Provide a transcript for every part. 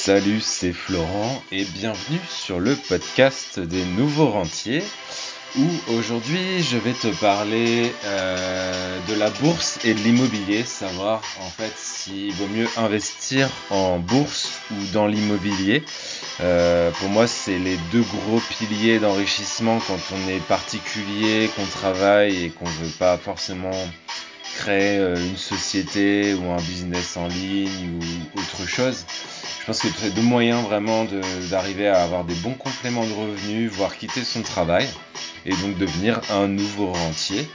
Salut, c'est Florent et bienvenue sur le podcast des nouveaux rentiers où aujourd'hui je vais te parler euh, de la bourse et de l'immobilier, savoir en fait s'il vaut mieux investir en bourse ou dans l'immobilier. Euh, pour moi, c'est les deux gros piliers d'enrichissement quand on est particulier, qu'on travaille et qu'on ne veut pas forcément créer euh, une société ou un business en ligne ou autre chose. Je pense que c'est deux moyens vraiment d'arriver à avoir des bons compléments de revenus, voire quitter son travail et donc devenir un nouveau rentier.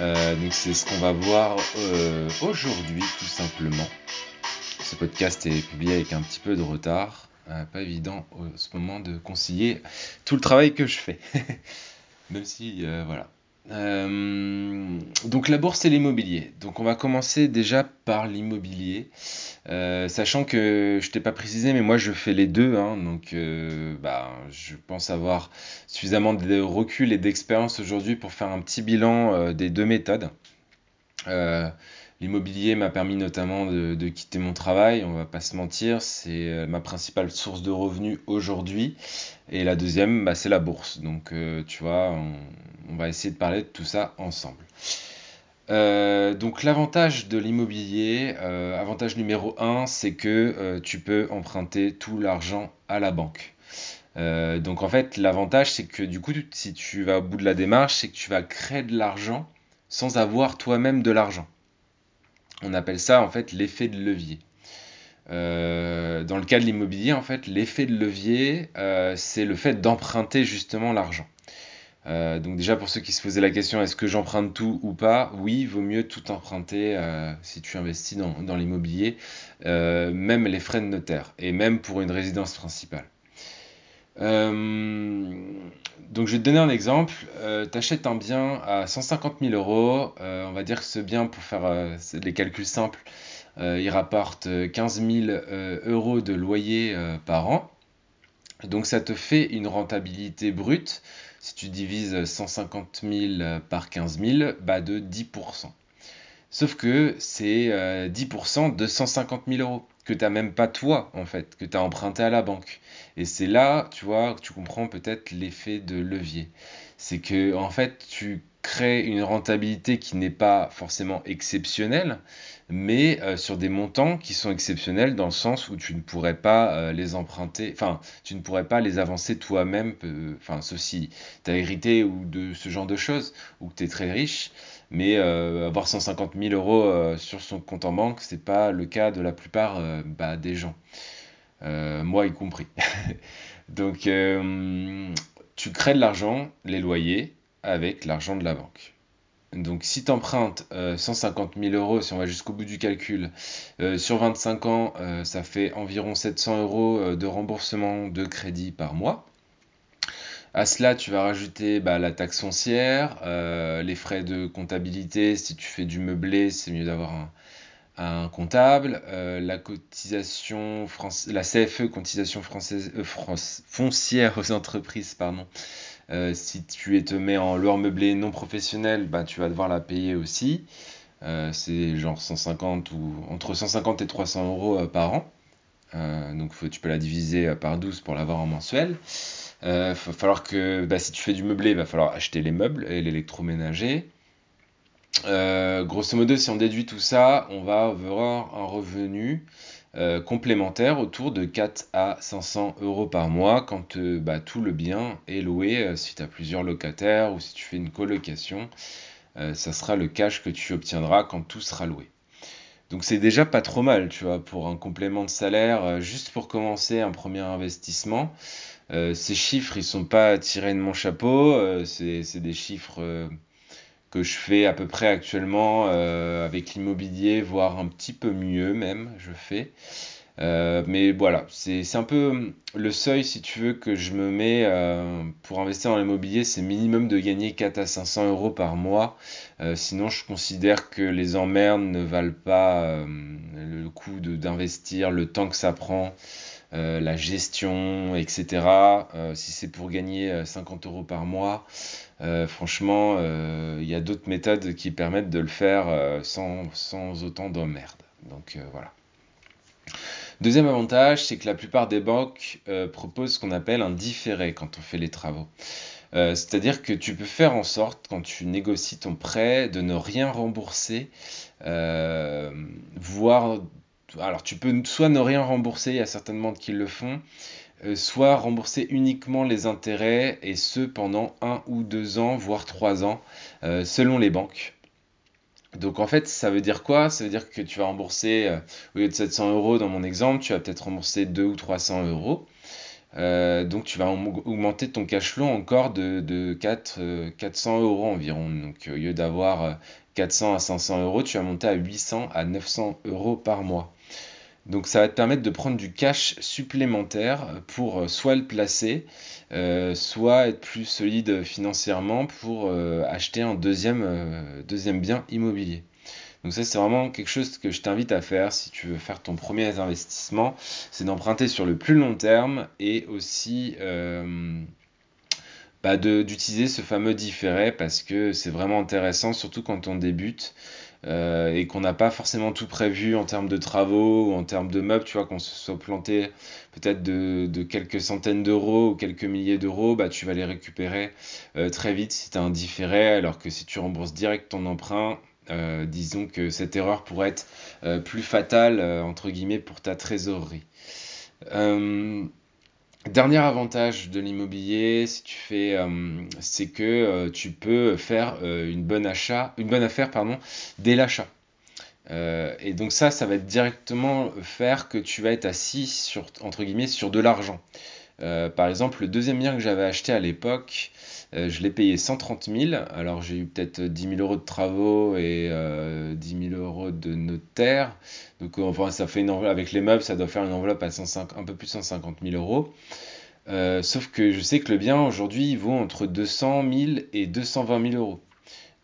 Euh, donc c'est ce qu'on va voir euh, aujourd'hui tout simplement. Ce podcast est publié avec un petit peu de retard. pas évident en ce moment de concilier tout le travail que je fais. Même si, voilà, euh, donc la bourse et l'immobilier. Donc on va commencer déjà par l'immobilier, euh, sachant que je t'ai pas précisé, mais moi je fais les deux, hein. donc euh, bah, je pense avoir suffisamment de recul et d'expérience aujourd'hui pour faire un petit bilan des deux méthodes. L'immobilier m'a permis notamment de, quitter mon travail, on va pas se mentir, c'est euh, ma principale source de revenus aujourd'hui. Et la deuxième, bah, c'est la bourse. Donc euh, tu vois, on, va essayer de parler de tout ça ensemble. Euh, donc l'avantage de l'immobilier, avantage numéro 1, c'est que tu peux emprunter tout l'argent à la banque. donc en fait, l'avantage, c'est que du coup, si tu vas au bout de la démarche, c'est que tu vas créer de l'argent sans avoir toi-même de l'argent. On appelle ça en fait l'effet de levier. Euh, dans le cas de l'immobilier, en fait, l'effet de levier, euh, c'est le fait d'emprunter justement l'argent. Euh, donc déjà pour ceux qui se posaient la question, est-ce que j'emprunte tout ou pas? Oui, il vaut mieux tout emprunter si tu investis dans, dans l'immobilier, même les frais de notaire, et même pour une résidence principale. Donc je vais te donner un exemple. tu achètes un bien à 150 000 euros. on va dire que ce bien, pour faire les calculs simples, il rapporte 15 000 euros de loyer par an. Donc ça te fait une rentabilité brute, si tu divises 150 000 par 15 000, bah de 10%. Sauf que c'est 10% de 150 000 euros que tu n'as même pas toi, en fait, que tu as emprunté à la banque. Et c'est là, tu vois, que tu comprends peut-être l'effet de levier. C'est que, en fait, tu crées une rentabilité qui n'est pas forcément exceptionnelle, mais euh, sur des montants qui sont exceptionnels dans le sens où tu ne pourrais pas euh, les emprunter, enfin, tu ne pourrais pas les avancer toi-même, euh, enfin, ceci, tu as hérité ou de ce genre de choses, ou que tu es très riche, mais avoir 150 000 euros sur son compte en banque, c'est pas le cas de la plupart bah, des gens, moi y compris. Donc, tu crées de l'argent, les loyers, avec l'argent de la banque. Donc si tu empruntes 150 000 euros, si on va jusqu'au bout du calcul, euh, sur 25 ans, euh, ça fait environ 700 euros euh, de remboursement de crédit par mois. À cela, tu vas rajouter bah, la taxe foncière, les frais de comptabilité. Si tu fais du meublé, c'est mieux d'avoir un, comptable. la cotisation, la CFE, cotisation française, foncière aux entreprises, pardon. Euh, si tu te mets en loueur meublé non professionnel, bah, tu vas devoir la payer aussi. Euh, c'est genre 150 ou entre 150 et 300 euros euh, par an. donc tu peux la diviser par 12 pour l'avoir en mensuel. Va falloir que bah, si tu fais du meublé, il va falloir acheter les meubles et l'électroménager. grosso modo, si on déduit tout ça, on va avoir un revenu euh, complémentaire autour de 4 à 500 euros par mois quand euh, bah, tout le bien est loué. Euh, si tu as plusieurs locataires ou si tu fais une colocation, ça sera le cash que tu obtiendras quand tout sera loué. Donc c'est déjà pas trop mal, tu vois, pour un complément de salaire, juste pour commencer un premier investissement. Ces chiffres, ils sont pas tirés de mon chapeau, c'est des chiffres que je fais à peu près actuellement euh, avec l'immobilier, voire un petit peu mieux même, je fais. Euh, mais voilà, c'est un peu le seuil, si tu veux, que je me mets euh, pour investir dans l'immobilier, c'est minimum de gagner 4 à 500 euros par mois. sinon, je considère que les emmerdes ne valent pas le coût d'investir, le temps que ça prend. La gestion, etc. si c'est pour gagner 50 euros par mois, euh, franchement, euh, il y a d'autres méthodes qui permettent de le faire euh, sans, sans, autant d'emmerde. Donc voilà. Deuxième avantage, c'est que la plupart des banques proposent ce qu'on appelle un différé quand on fait les travaux. C'est-à-dire que tu peux faire en sorte, quand tu négocies ton prêt, de ne rien rembourser, voire alors tu peux soit ne rien rembourser, il y a certainement qui le font, euh, soit rembourser uniquement les intérêts et ce pendant un ou deux ans, voire trois ans, euh, selon les banques. Donc en fait, ça veut dire quoi? Ça veut dire que tu vas rembourser, euh, au lieu de 700 euros dans mon exemple, tu vas peut-être rembourser 2 ou 300 euros. donc tu vas augmenter ton cash flow encore de, de 4, 400 euros environ. Donc au lieu d'avoir 400 à 500 euros, tu vas monter à 800 à 900 euros par mois. Donc ça va te permettre de prendre du cash supplémentaire pour euh, soit le placer, euh, soit être plus solide financièrement pour euh, acheter un deuxième, deuxième bien immobilier. Donc ça c'est vraiment quelque chose que je t'invite à faire si tu veux faire ton premier investissement, c'est d'emprunter sur le plus long terme et aussi bah, d'utiliser ce fameux différé parce que c'est vraiment intéressant surtout quand on débute. Euh, et qu'on n'a pas forcément tout prévu en termes de travaux ou en termes de meubles, tu vois, qu'on se soit planté peut-être de, quelques centaines d'euros ou quelques milliers d'euros, bah, tu vas les récupérer euh, très vite si tu as un différé, alors que si tu rembourses direct ton emprunt, euh, disons que cette erreur pourrait être plus fatale, entre guillemets, pour ta trésorerie. Dernier avantage de l'immobilier, euh, c'est que euh, tu peux faire euh, une bonne achat, une bonne affaire, dès l'achat. et donc ça, ça va directement faire que tu vas être assis sur, guillemets, sur de l'argent. par exemple, le deuxième bien que j'avais acheté à l'époque, je l'ai payé 130 000. Alors j'ai eu peut-être 10 000 euros de travaux et 10 000 euros de notaire. Donc enfin, ça fait une enveloppe, avec les meubles, ça doit faire une enveloppe à 105, un peu plus de 150 000 euros. Euh, sauf que je sais que le bien aujourd'hui vaut entre 200 000 et 220 000 euros.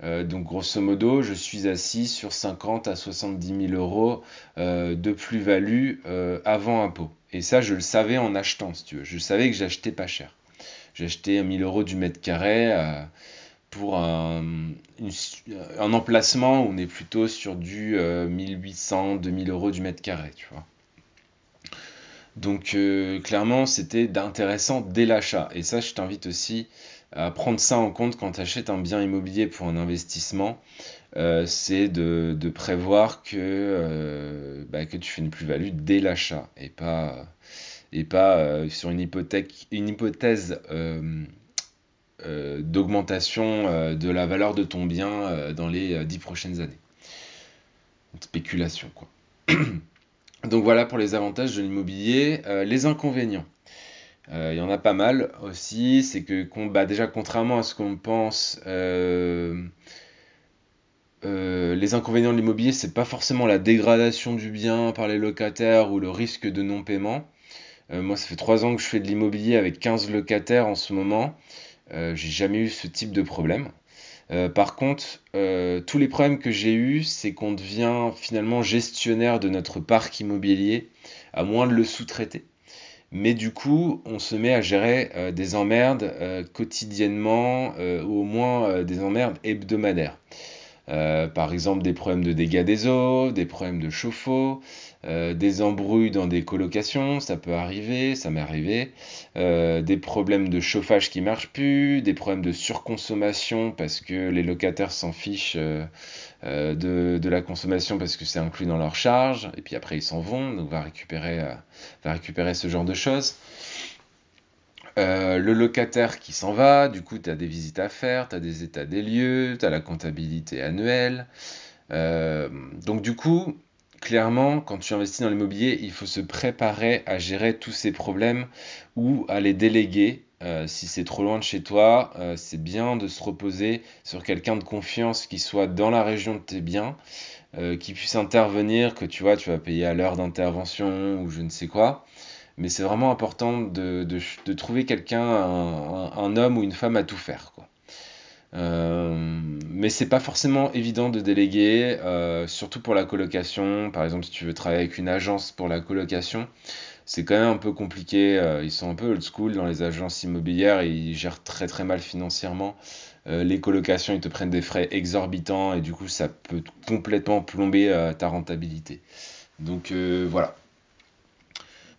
Euh, donc grosso modo, je suis assis sur 50 à 70 000 euros euh, de plus-value avant impôt. Et ça, je le savais en achetant, si tu veux. Je savais que j'achetais pas cher. J'ai acheté 1000 euros du mètre carré pour un, un, emplacement où on est plutôt sur du 1800, 2000 euros du mètre carré, tu vois. Donc euh, clairement, c'était d'intéressant dès l'achat. Et ça, je t'invite aussi à prendre ça en compte quand tu achètes un bien immobilier pour un investissement. Euh, c'est de, prévoir que, euh, bah, que tu fais une plus-value dès l'achat et pas, et pas sur une, hypothèque, une hypothèse d'augmentation de la valeur de ton bien dans les dix prochaines années. Une spéculation, quoi. Donc voilà pour les avantages de l'immobilier. Euh, les inconvénients. Euh, il y en a pas mal aussi. C'est que bah, déjà contrairement à ce qu'on pense, euh, les inconvénients de l'immobilier, c'est pas forcément la dégradation du bien par les locataires ou le risque de non-paiement. Moi, ça fait 3 ans que je fais de l'immobilier avec 15 locataires en ce moment. j'ai jamais eu ce type de problème. Euh, par contre, euh, tous les problèmes que j'ai eus, c'est qu'on devient finalement gestionnaire de notre parc immobilier, à moins de le sous-traiter. Mais du coup, on se met à gérer euh, des emmerdes quotidiennement, ou au moins des emmerdes hebdomadaires. par exemple, des problèmes de dégâts des eaux, des problèmes de chauffe-eau, euh, des embrouilles dans des colocations, ça peut arriver, ça m'est arrivé, euh, des problèmes de chauffage qui marchent plus, des problèmes de surconsommation parce que les locataires s'en fichent euh, de, la consommation parce que c'est inclus dans leur charge, et puis après ils s'en vont, donc va récupérer, va récupérer ce genre de choses. le locataire qui s'en va, du coup, tu as des visites à faire, tu as des états des lieux, tu as la comptabilité annuelle. donc, du coup, clairement, quand tu investis dans l'immobilier, il faut se préparer à gérer tous ces problèmes ou à les déléguer. Euh, si c'est trop loin de chez toi, euh, c'est bien de se reposer sur quelqu'un de confiance qui soit dans la région de tes biens, euh, qui puisse intervenir, que tu vois, tu vas payer à l'heure d'intervention ou je ne sais quoi. Mais c'est vraiment important de, trouver quelqu'un, un, homme ou une femme à tout faire. Mais c'est pas forcément évident de déléguer, euh, surtout pour la colocation. Par exemple, si tu veux travailler avec une agence pour la colocation, c'est quand même un peu compliqué. Euh, ils sont un peu old school dans les agences immobilières et ils gèrent très très mal financièrement. les colocations, ils te prennent des frais exorbitants et du coup, ça peut complètement plomber ta rentabilité. Donc voilà.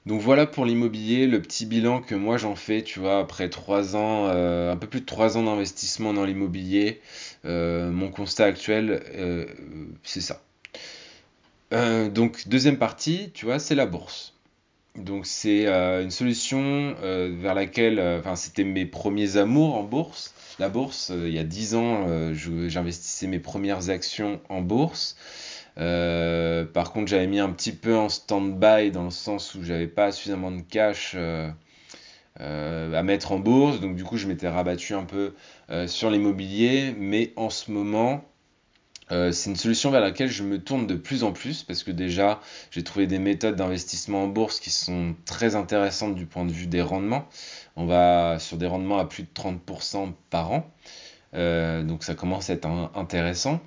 Donc voilà pour l'immobilier, le petit bilan que moi j'en fais, tu vois, après trois ans, euh, un peu plus de trois ans d'investissement dans l'immobilier, euh, mon constat actuel, euh, c'est ça. donc deuxième partie, tu vois, c'est la bourse. Donc c'est une solution vers laquelle, enfin c'était mes premiers amours en bourse. La bourse, il y a dix ans, j'investissais mes premières actions en bourse. Euh, par contre, j'avais mis un petit peu en stand-by dans le sens où j'avais pas suffisamment de cash euh, euh, à mettre en bourse. Donc, du coup, je m'étais rabattu un peu sur l'immobilier. Mais en ce moment, c'est une solution vers laquelle je me tourne de plus en plus parce que déjà, j'ai trouvé des méthodes d'investissement en bourse qui sont très intéressantes du point de vue des rendements. On va sur des rendements à plus de 30% par an. donc, ça commence à être intéressant.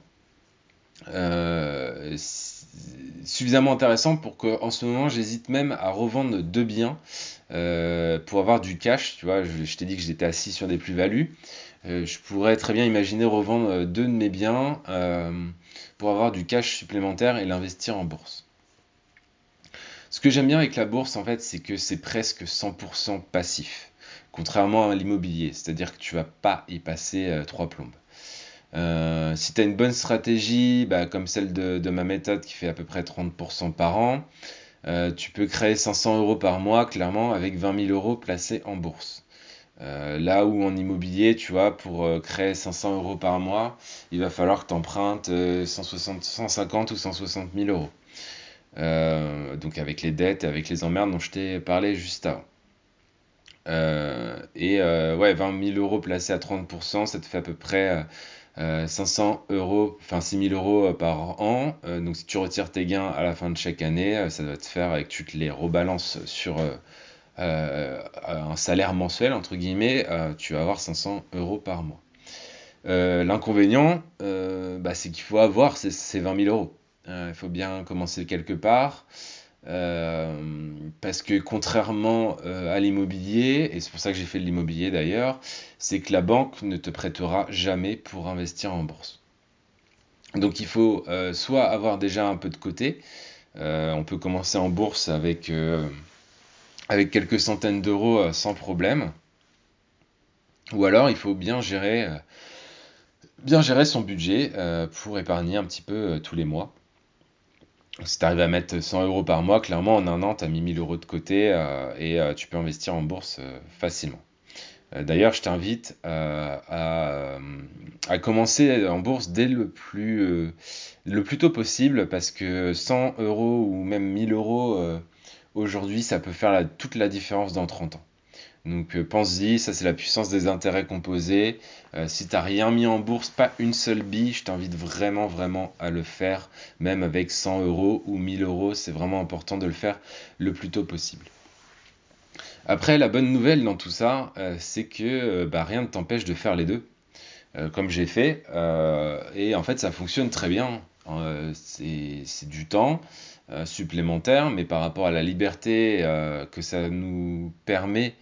Euh, suffisamment intéressant pour qu'en ce moment j'hésite même à revendre deux biens euh, pour avoir du cash. Tu vois, je, t'ai dit que j'étais assis sur des plus-values. Euh, je pourrais très bien imaginer revendre deux de mes biens pour avoir du cash supplémentaire et l'investir en bourse. Ce que j'aime bien avec la bourse, en fait, c'est que c'est presque 100% passif, contrairement à l'immobilier, c'est-à-dire que tu vas pas y passer trois plombes. Euh, si tu as une bonne stratégie, bah, comme celle de, ma méthode qui fait à peu près 30% par an, euh, tu peux créer 500 euros par mois, clairement, avec 20 000 euros placés en bourse. Euh, là où en immobilier, tu vois, pour créer 500 euros par mois, il va falloir que tu empruntes 150 ou 160 000 euros. donc avec les dettes et avec les emmerdes dont je t'ai parlé juste avant. et ouais, 20 000 euros placés à 30%, ça te fait à peu près 500 euh, euros, enfin 6000 euros euh, par an. Euh, donc si tu retires tes gains à la fin de chaque année, ça doit te faire avec tu te les rebalances sur un salaire mensuel, entre guillemets, tu vas avoir 500 euros par mois. L'inconvénient, bah, c'est qu'il faut avoir ces, 20 000 euros. Il faut bien commencer quelque part. Euh, parce que contrairement euh, à l'immobilier, et c'est pour ça que j'ai fait de l'immobilier d'ailleurs, c'est que la banque ne te prêtera jamais pour investir en bourse. Donc il faut euh, soit avoir déjà un peu de côté, on peut commencer en bourse avec, avec quelques centaines d'euros sans problème, ou alors il faut bien gérer, bien gérer son budget pour épargner un petit peu tous les mois si tu arrives à mettre 100 euros par mois, clairement, en un an, tu as mis 1000 euros de côté euh, et euh, tu peux investir en bourse euh, facilement. D'ailleurs, je t'invite à, commencer en bourse dès le plus, le plus tôt possible parce que 100 euros ou même 1000 euros aujourd'hui, ça peut faire toute la différence dans 30 ans. Donc euh, pense-y, ça c'est la puissance des intérêts composés. Euh, si tu n'as rien mis en bourse, pas une seule bille, je t'invite vraiment vraiment à le faire, même avec 100 euros ou 1000 euros, c'est vraiment important de le faire le plus tôt possible. Après, la bonne nouvelle dans tout ça, euh, c'est que bah, rien ne t'empêche de faire les deux, comme j'ai fait, et en fait ça fonctionne très bien. c'est du temps supplémentaire, mais par rapport à la liberté que ça nous permet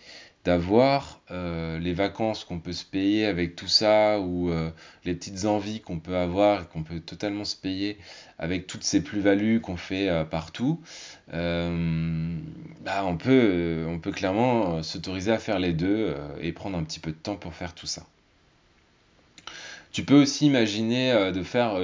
d'avoir euh, les vacances qu'on peut se payer avec tout ça ou euh, les petites envies qu'on peut avoir et qu'on peut totalement se payer avec toutes ces plus-values qu'on fait euh, partout, bah on, peut, on peut clairement s'autoriser à faire les deux et prendre un petit peu de temps pour faire tout ça. Tu peux aussi imaginer de faire,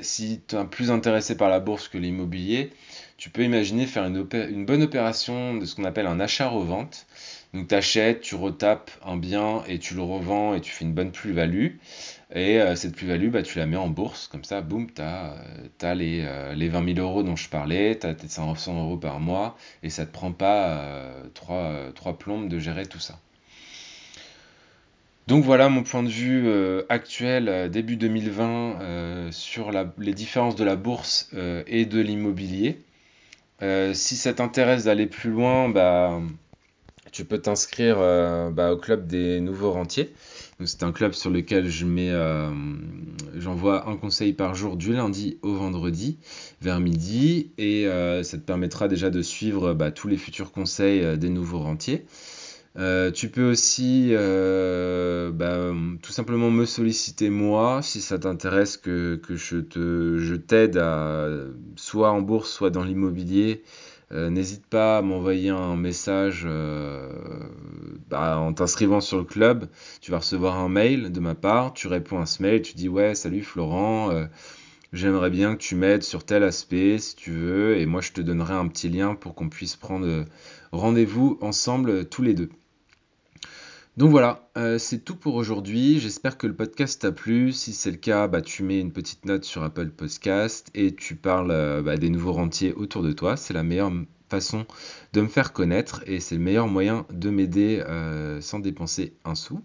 si tu es plus intéressé par la bourse que l'immobilier, tu peux imaginer faire une, bonne opération de ce qu'on appelle un achat-revente. Donc tu achètes, tu retapes un bien et tu le revends et tu fais une bonne plus-value. Et euh, cette plus-value, bah, tu la mets en bourse, comme ça, boum, tu as, euh, les, euh, les 20 000 euros dont je parlais, tu as tes 500 euros par mois, et ça ne te prend pas trois plombes de gérer tout ça. Donc voilà mon point de vue actuel, début 2020, sur les différences de la bourse et de l'immobilier. si ça t'intéresse d'aller plus loin, bah, tu peux t'inscrire euh, bah, au club des nouveaux rentiers. C'est un club sur lequel euh, j'envoie un conseil par jour du lundi au vendredi vers midi et euh, ça te permettra déjà de suivre bah, tous les futurs conseils des nouveaux rentiers. Tu peux aussi bah, tout simplement me solliciter moi si ça t'intéresse que, je te je t'aide à soit en bourse soit dans l'immobilier euh, n'hésite pas à m'envoyer un message bah, en t'inscrivant sur le club. Tu vas recevoir un mail de ma part. Tu réponds à ce mail. Tu dis ouais, salut Florent. J'aimerais bien que tu m'aides sur tel aspect si tu veux. Et moi, je te donnerai un petit lien pour qu'on puisse prendre rendez-vous ensemble tous les deux. Donc voilà, euh, c'est tout pour aujourd'hui. J'espère que le podcast t'a plu. Si c'est le cas, bah, tu mets une petite note sur Apple Podcast et tu parles euh, bah, des nouveaux rentiers autour de toi. C'est la meilleure façon de me faire connaître et c'est le meilleur moyen de m'aider euh, sans dépenser un sou.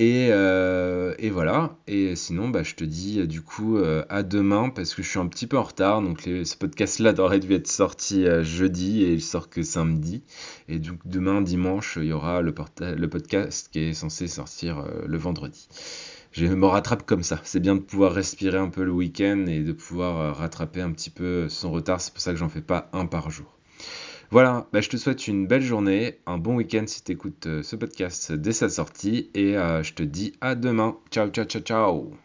Euh, et, voilà. Et sinon, bah, je te dis euh, du coup euh, à demain parce que je suis un petit peu en retard. Donc ce podcast-là aurait dû être sorti jeudi et il sort que samedi. Et donc demain, dimanche, il y aura le, le podcast qui est censé sortir le vendredi. Je me rattrape comme ça. C'est bien de pouvoir respirer un peu le week-end et de pouvoir rattraper un petit peu son retard. C'est pour ça que j'en fais pas un par jour. Voilà, bah, je te souhaite une belle journée, un bon week-end si tu écoutes euh, ce podcast dès sa sortie et euh, je te dis à demain. Ciao, ciao, ciao, ciao.